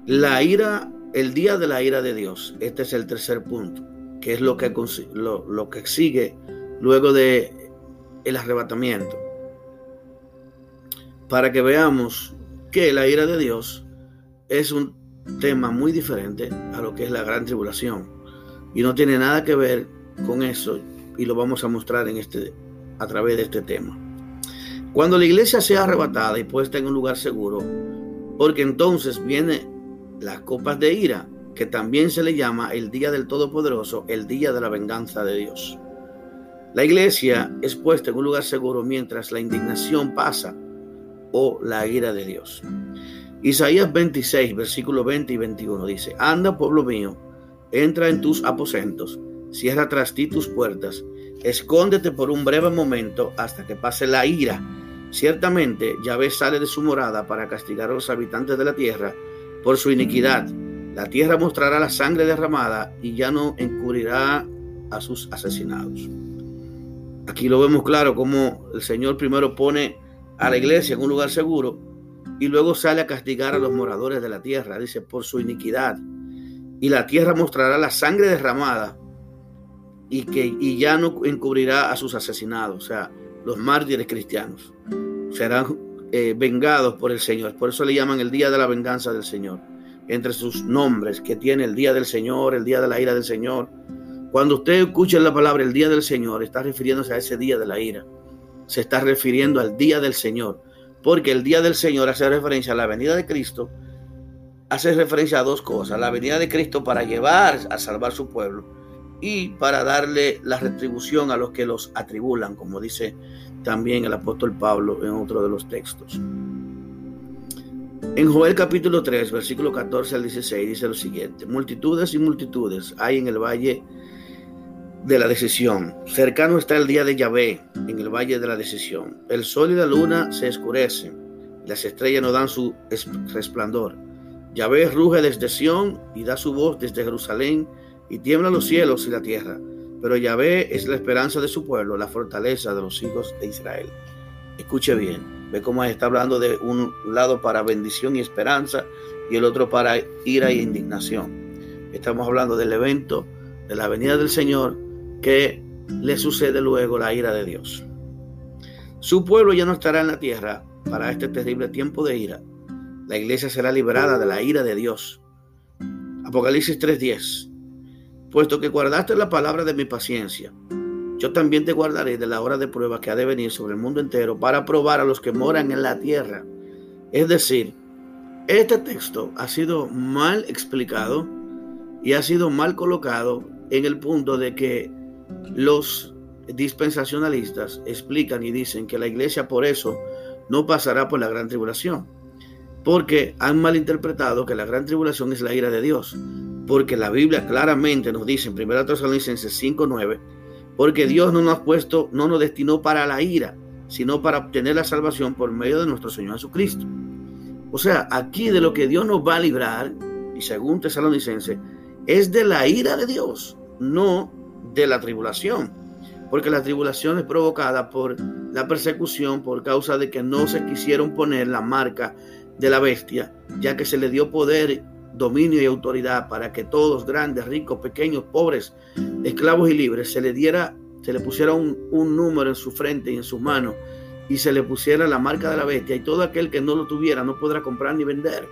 La ira, el día de la ira de Dios, este es el tercer punto, que es lo que, lo, lo que sigue luego de el arrebatamiento. Para que veamos que la ira de Dios es un tema muy diferente a lo que es la gran tribulación y no tiene nada que ver con eso y lo vamos a mostrar en este a través de este tema. Cuando la iglesia sea arrebatada y puesta en un lugar seguro, porque entonces viene las copas de ira, que también se le llama el día del Todopoderoso, el día de la venganza de Dios. La iglesia es puesta en un lugar seguro mientras la indignación pasa o la ira de Dios. Isaías 26, versículos 20 y 21 dice, Anda, pueblo mío, entra en tus aposentos, cierra tras ti tus puertas Escóndete por un breve momento hasta que pase la ira. Ciertamente Yahvé sale de su morada para castigar a los habitantes de la tierra por su iniquidad. La tierra mostrará la sangre derramada y ya no encubrirá a sus asesinados. Aquí lo vemos claro como el Señor primero pone a la iglesia en un lugar seguro y luego sale a castigar a los moradores de la tierra, dice, por su iniquidad. Y la tierra mostrará la sangre derramada y que y ya no encubrirá a sus asesinados, o sea, los mártires cristianos. Serán eh, vengados por el Señor. Por eso le llaman el día de la venganza del Señor. Entre sus nombres que tiene el día del Señor, el día de la ira del Señor. Cuando usted escucha la palabra el día del Señor, está refiriéndose a ese día de la ira. Se está refiriendo al día del Señor. Porque el día del Señor hace referencia a la venida de Cristo. Hace referencia a dos cosas. La venida de Cristo para llevar a salvar su pueblo y para darle la retribución a los que los atribulan, como dice también el apóstol Pablo en otro de los textos. En Joel capítulo 3, versículo 14 al 16 dice lo siguiente, multitudes y multitudes hay en el valle de la decisión. Cercano está el día de Yahvé en el valle de la decisión. El sol y la luna se escurecen, las estrellas no dan su resplandor. Yahvé ruge desde Sión y da su voz desde Jerusalén y tiemblan los cielos y la tierra. Pero Yahvé es la esperanza de su pueblo, la fortaleza de los hijos de Israel. Escuche bien, ve cómo está hablando de un lado para bendición y esperanza y el otro para ira e indignación. Estamos hablando del evento de la venida del Señor que le sucede luego la ira de Dios. Su pueblo ya no estará en la tierra para este terrible tiempo de ira. La iglesia será liberada de la ira de Dios. Apocalipsis 3:10 puesto que guardaste la palabra de mi paciencia. Yo también te guardaré de la hora de prueba que ha de venir sobre el mundo entero para probar a los que moran en la tierra. Es decir, Este texto ha sido mal explicado y ha sido mal colocado en el punto de que los dispensacionalistas explican y dicen que la iglesia por eso no pasará por la gran tribulación, porque han malinterpretado que la gran tribulación es la ira de Dios, porque la Biblia claramente nos dice en 1 Tesalonicenses 5:9, porque Dios no nos ha puesto, no nos destinó para la ira, sino para obtener la salvación por medio de nuestro Señor Jesucristo. O sea, aquí de lo que Dios nos va a librar, y según Tesalonicenses, es de la ira de Dios, no de la tribulación. Porque la tribulación es provocada por la persecución por causa de que no se quisieron poner la marca de la bestia, ya que se le dio poder, dominio y autoridad para que todos, grandes, ricos, pequeños, pobres, esclavos y libres, se le diera, se le pusiera un, un número en su frente y en sus manos y se le pusiera la marca de la bestia y todo aquel que no lo tuviera no podrá comprar ni vender.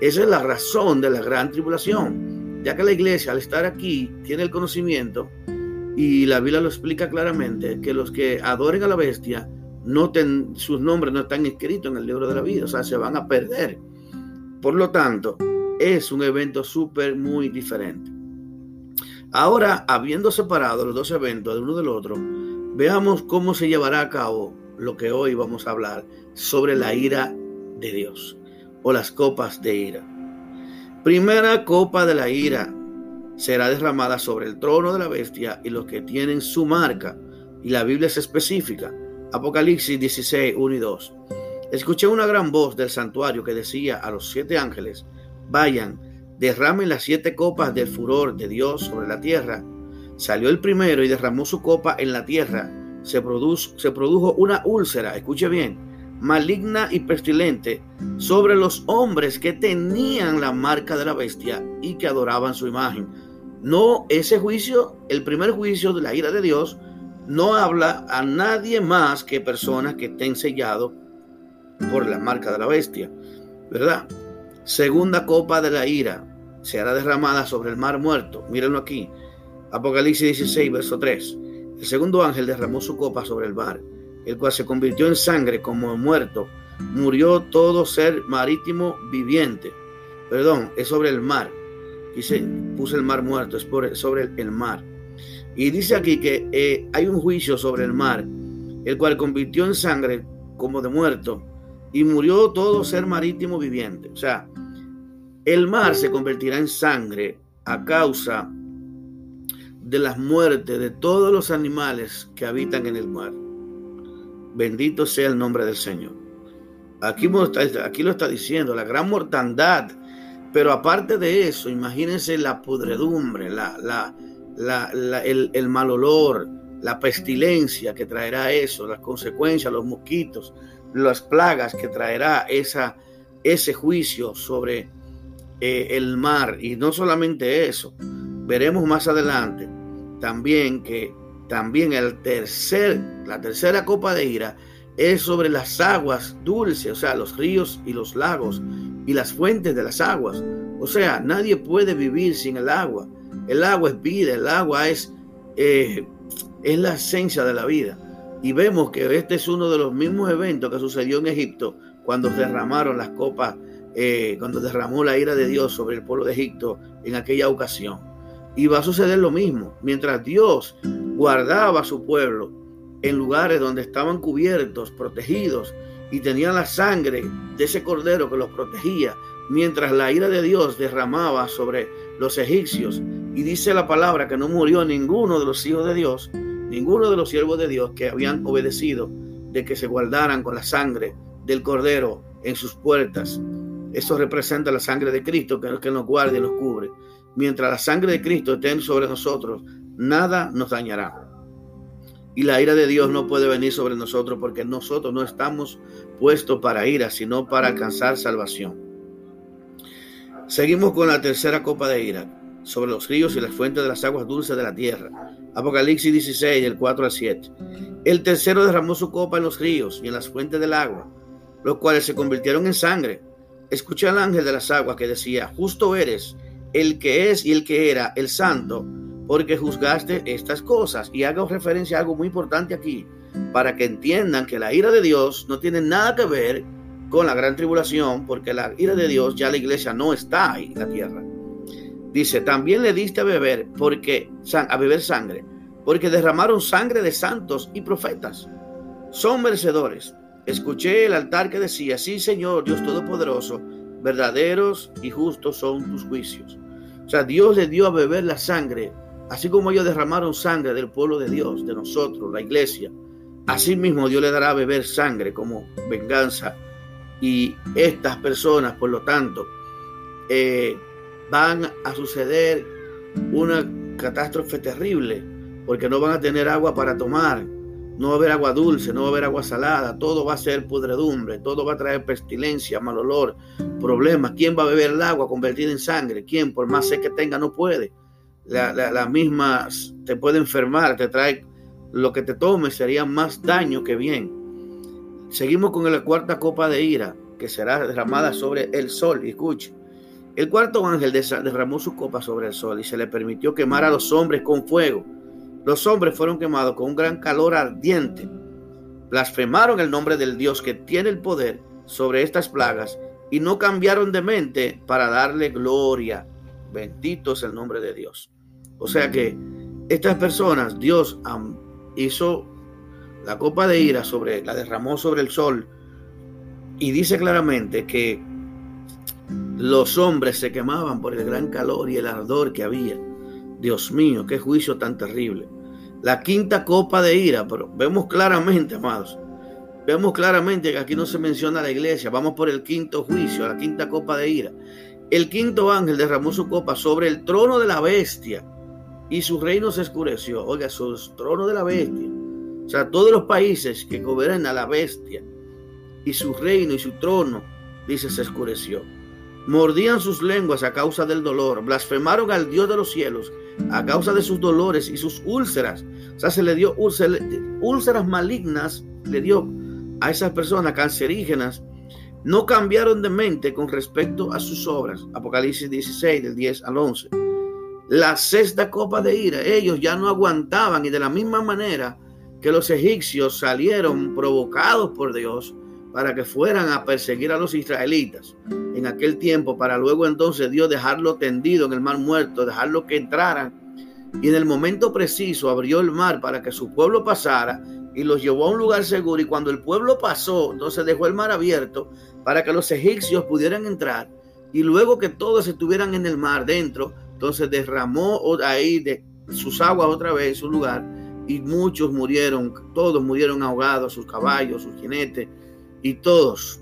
Esa es la razón de la gran tribulación, ya que la iglesia al estar aquí tiene el conocimiento y la Biblia lo explica claramente, que los que adoren a la bestia, no ten, sus nombres no están escritos en el libro de la vida, o sea, se van a perder. Por lo tanto, es un evento súper muy diferente. Ahora, habiendo separado los dos eventos de uno del otro, veamos cómo se llevará a cabo lo que hoy vamos a hablar sobre la ira de Dios o las copas de ira. Primera copa de la ira será derramada sobre el trono de la bestia y los que tienen su marca. Y la Biblia es específica. Apocalipsis 16, 1 y 2. Escuché una gran voz del santuario que decía a los siete ángeles, vayan, derramen las siete copas del furor de Dios sobre la tierra. Salió el primero y derramó su copa en la tierra. Se, produjo, se produjo una úlcera, escuche bien, maligna y pestilente sobre los hombres que tenían la marca de la bestia y que adoraban su imagen. No, ese juicio, el primer juicio de la ira de Dios, no habla a nadie más que personas que estén sellados por la marca de la bestia, ¿verdad? Segunda copa de la ira será derramada sobre el mar muerto. Mírenlo aquí. Apocalipsis 16, verso 3. El segundo ángel derramó su copa sobre el mar el cual se convirtió en sangre como muerto, murió todo ser marítimo viviente. Perdón, es sobre el mar. Dice, puse el mar muerto, es sobre el, mar. Y dice aquí que eh, hay un juicio sobre el mar, el cual convirtió en sangre como de muerto, y murió todo ser marítimo viviente. O sea, el mar se convertirá en sangre a causa de las muertes de todos los animales que habitan en el mar. Bendito sea el nombre del Señor. Aquí, aquí lo está diciendo, la gran mortandad. Pero aparte de eso, imagínense la pudredumbre, la, la, el, mal olor, la pestilencia que traerá eso, las consecuencias, los mosquitos, las plagas que traerá esa, ese juicio sobre eh, el mar. Y no solamente eso, veremos más adelante también que también el tercer, la tercera copa de ira es sobre las aguas dulces, o sea, los ríos y los lagos y las fuentes de las aguas. O sea, nadie puede vivir sin el agua. El agua es vida, el agua es, eh, es la esencia de la vida. Y vemos que este es uno de los mismos eventos que sucedió en Egipto cuando derramaron las copas, eh, cuando derramó la ira de Dios sobre el pueblo de Egipto en aquella ocasión. Y va a suceder lo mismo. Mientras Dios guardaba a su pueblo en lugares donde estaban cubiertos, protegidos, y tenían la sangre de ese cordero que los protegía, mientras la ira de Dios derramaba sobre los egipcios. Y dice la palabra que no murió ninguno de los hijos de Dios, ninguno de los siervos de Dios que habían obedecido de que se guardaran con la sangre del cordero en sus puertas. Eso representa la sangre de Cristo que, que nos guarda y nos cubre. Mientras la sangre de Cristo esté sobre nosotros, nada nos dañará. Y la ira de Dios no puede venir sobre nosotros porque nosotros no estamos puestos para ira, sino para alcanzar salvación. Seguimos con la tercera copa de ira, sobre los ríos y las fuentes de las aguas dulces de la tierra. Apocalipsis 16, del 4 al 7. El tercero derramó su copa en los ríos y en las fuentes del agua, los cuales se convirtieron en sangre. Escuché al ángel de las aguas que decía, justo eres el que es y el que era, el santo, porque juzgaste estas cosas. Y hago referencia a algo muy importante aquí, para que entiendan que la ira de Dios no tiene nada que ver con la gran tribulación, porque la ira de Dios ya la iglesia no está ahí en la tierra. Dice, también le diste a beber, porque a beber sangre, porque derramaron sangre de santos y profetas. Son merecedores. Escuché el altar que decía, sí Señor, Dios Todopoderoso, verdaderos y justos son tus juicios. O sea, Dios le dio a beber la sangre, así como ellos derramaron sangre del pueblo de Dios, de nosotros, la iglesia. Así mismo Dios le dará a beber sangre como venganza. Y estas personas, por lo tanto, eh, van a suceder una catástrofe terrible, porque no van a tener agua para tomar, no va a haber agua dulce, no va a haber agua salada, todo va a ser pudredumbre, todo va a traer pestilencia, mal olor, problemas. ¿Quién va a beber el agua convertida en sangre? ¿Quién, por más sed que tenga, no puede? La, la, misma te puede enfermar, te trae lo que te tome, sería más daño que bien. Seguimos con la cuarta copa de ira, que será derramada sobre el sol. Escuche, el cuarto ángel derramó su copa sobre el sol y se le permitió quemar a los hombres con fuego los hombres fueron quemados con un gran calor ardiente. Blasfemaron el nombre del Dios que tiene el poder sobre estas plagas y no cambiaron de mente para darle gloria. Bendito es el nombre de Dios. O sea que estas personas, Dios hizo la copa de ira sobre, la derramó sobre el sol y dice claramente que los hombres se quemaban por el gran calor y el ardor que había. Dios mío, qué juicio tan terrible. La quinta copa de ira, pero vemos claramente, amados, vemos claramente que aquí no se menciona la iglesia. Vamos por el quinto juicio, la quinta copa de ira. El quinto ángel derramó su copa sobre el trono de la bestia y su reino se escureció. Oiga, su trono de la bestia. Sea, todos los países que gobiernan a la bestia y su reino y su trono, dice, se escureció. Mordían sus lenguas a causa del dolor, blasfemaron al Dios de los cielos a causa de sus dolores y sus úlceras. O sea, se le dio úlceras, malignas, le dio a esas personas cancerígenas. No cambiaron de mente con respecto a sus obras. Apocalipsis 16, del 10 al 11. La sexta copa de ira, ellos ya no aguantaban y de la misma manera que los egipcios salieron provocados por Dios para que fueran a perseguir a los israelitas en aquel tiempo, para luego entonces Dios dejarlo tendido en el mar muerto, dejarlo que entraran. Y en el momento preciso abrió el mar para que su pueblo pasara y los llevó a un lugar seguro. Y cuando el pueblo pasó, entonces dejó el mar abierto para que los egipcios pudieran entrar. Y luego que todos estuvieran en el mar dentro, entonces derramó ahí sus aguas otra vez en su lugar. Y muchos murieron, todos murieron ahogados, sus caballos, sus jinetes, y todos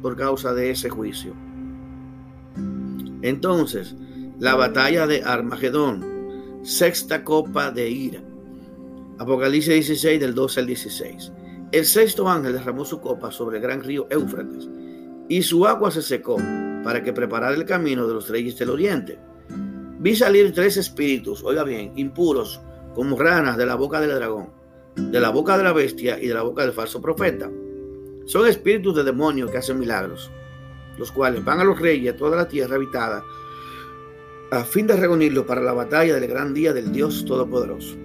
por causa de ese juicio. Entonces, la batalla de Armagedón, sexta copa de ira. Apocalipsis 16 del 12 al 16. El sexto ángel derramó su copa sobre el gran río Éufrates y su agua se secó para que preparara el camino de los reyes del oriente. Vi salir tres espíritus, oiga bien, impuros, como ranas de la boca del dragón, de la boca de la bestia y de la boca del falso profeta son espíritus de demonios que hacen milagros, los cuales van a los reyes a toda la tierra habitada a fin de reunirlos para la batalla del gran día del Dios Todopoderoso.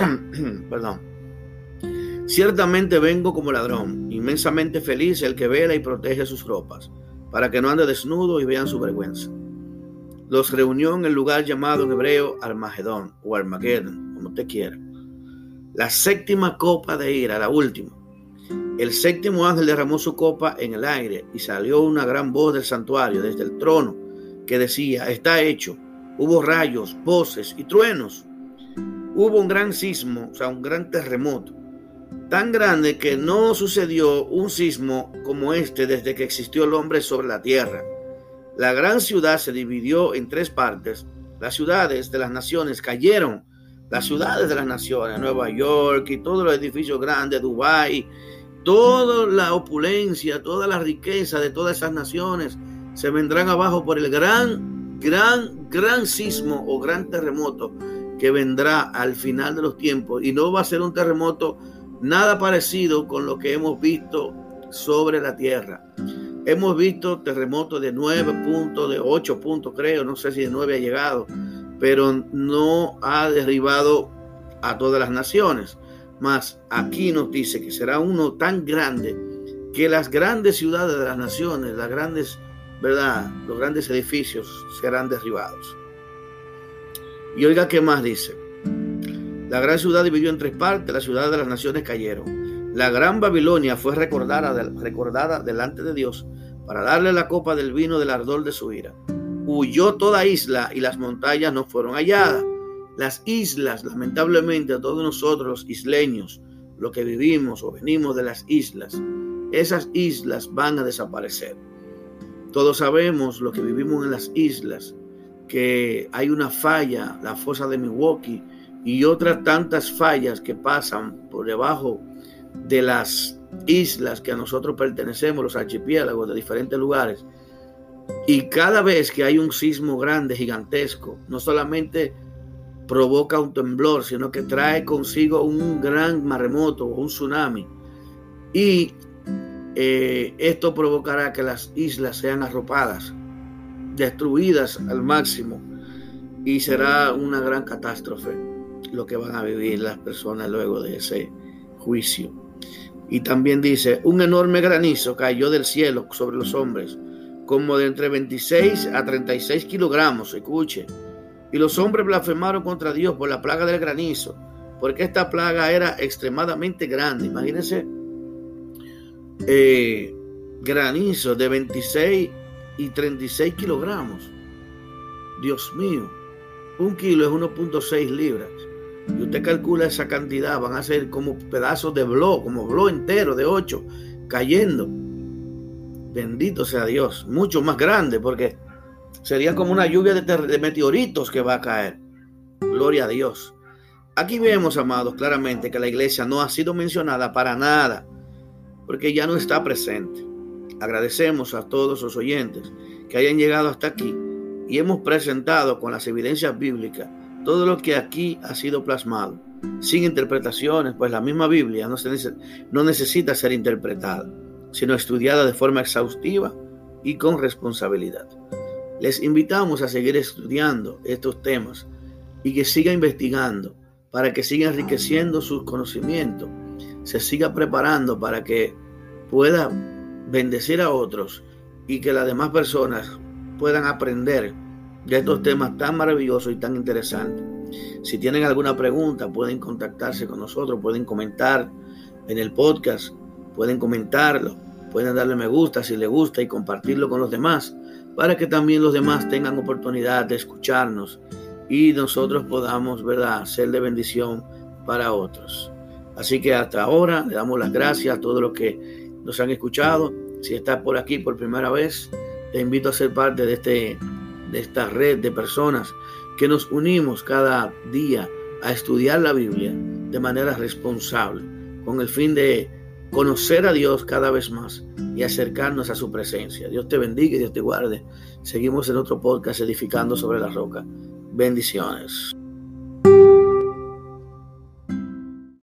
[coughs] Perdón. Ciertamente vengo como ladrón, inmensamente feliz el que vela y protege sus ropas, para que no ande desnudo y vean su vergüenza. Los reunió en el lugar llamado en hebreo Armagedón o Armageddon, como usted quiera. La séptima copa de ira, la última, el séptimo ángel derramó su copa en el aire y salió una gran voz del santuario desde el trono que decía, está hecho. Hubo rayos, voces y truenos. Hubo un gran sismo, o sea, un gran terremoto, tan grande que no sucedió un sismo como este desde que existió el hombre sobre la tierra. La gran ciudad se dividió en tres partes. Las ciudades de las naciones cayeron. Las ciudades de las naciones, Nueva York y todos los edificios grandes, Dubái toda la opulencia, toda la riqueza de todas esas naciones se vendrán abajo por el gran, gran, gran sismo o gran terremoto que vendrá al final de los tiempos. Y no va a ser un terremoto nada parecido con lo que hemos visto sobre la tierra. Hemos visto terremotos de 9 puntos, de 8 puntos creo, no sé si de 9 ha llegado, pero no ha derribado a todas las naciones. Mas aquí nos dice que será uno tan grande que las grandes ciudades de las naciones, las grandes, ¿verdad? Los grandes edificios serán derribados. Y oiga qué más dice. La gran ciudad dividió en tres partes, las ciudades de las naciones cayeron. La gran Babilonia fue recordada delante de Dios para darle la copa del vino del ardor de su ira. Huyó toda isla y las montañas no fueron halladas. Las islas, lamentablemente, a todos nosotros isleños, lo que vivimos o venimos de las islas, esas islas van a desaparecer. Todos sabemos lo que vivimos en las islas, que hay una falla, la fosa de Milwaukee, y otras tantas fallas que pasan por debajo de las islas que a nosotros pertenecemos, los archipiélagos de diferentes lugares. Y cada vez que hay un sismo grande, gigantesco, no solamente provoca un temblor, sino que trae consigo un gran maremoto o un tsunami. Y eh, esto provocará que las islas sean arropadas, destruidas al máximo, y será una gran catástrofe lo que van a vivir las personas luego de ese juicio. Y también dice, un enorme granizo cayó del cielo sobre los hombres, como de entre 26 a 36 kilogramos, escuche. Y los hombres blasfemaron contra Dios por la plaga del granizo, porque esta plaga era extremadamente grande. Imagínense, eh, granizo de 26 y 36 kilogramos. Dios mío, un kilo es 1.6 libras. Y usted calcula esa cantidad, van a ser como pedazos de blog, como blog entero de 8, cayendo. Bendito sea Dios, mucho más grande, porque sería como una lluvia de, de meteoritos que va a caer. Gloria a Dios. Aquí vemos, amados, claramente que la iglesia no ha sido mencionada para nada, porque ya no está presente. Agradecemos a todos los oyentes que hayan llegado hasta aquí y hemos presentado con las evidencias bíblicas todo lo que aquí ha sido plasmado, sin interpretaciones, pues la misma Biblia no, necesita ser interpretada, sino estudiada de forma exhaustiva y con responsabilidad. Les invitamos a seguir estudiando estos temas y que siga investigando para que siga enriqueciendo sus conocimientos, se siga preparando para que pueda bendecir a otros y que las demás personas puedan aprender de estos temas tan maravillosos y tan interesantes. Si tienen alguna pregunta, pueden contactarse con nosotros, pueden comentar en el podcast, pueden comentarlo, pueden darle me gusta si les gusta y compartirlo con los demás, para que también los demás tengan oportunidad de escucharnos y nosotros podamos, ¿verdad?, ser de bendición para otros. Así que hasta ahora le damos las gracias a todos los que nos han escuchado. Si estás por aquí por primera vez, te invito a ser parte de este de esta red de personas que nos unimos cada día a estudiar la Biblia de manera responsable, con el fin de conocer a Dios cada vez más y acercarnos a su presencia. Dios te bendiga y Dios te guarde. Seguimos en otro podcast edificando sobre la roca. Bendiciones.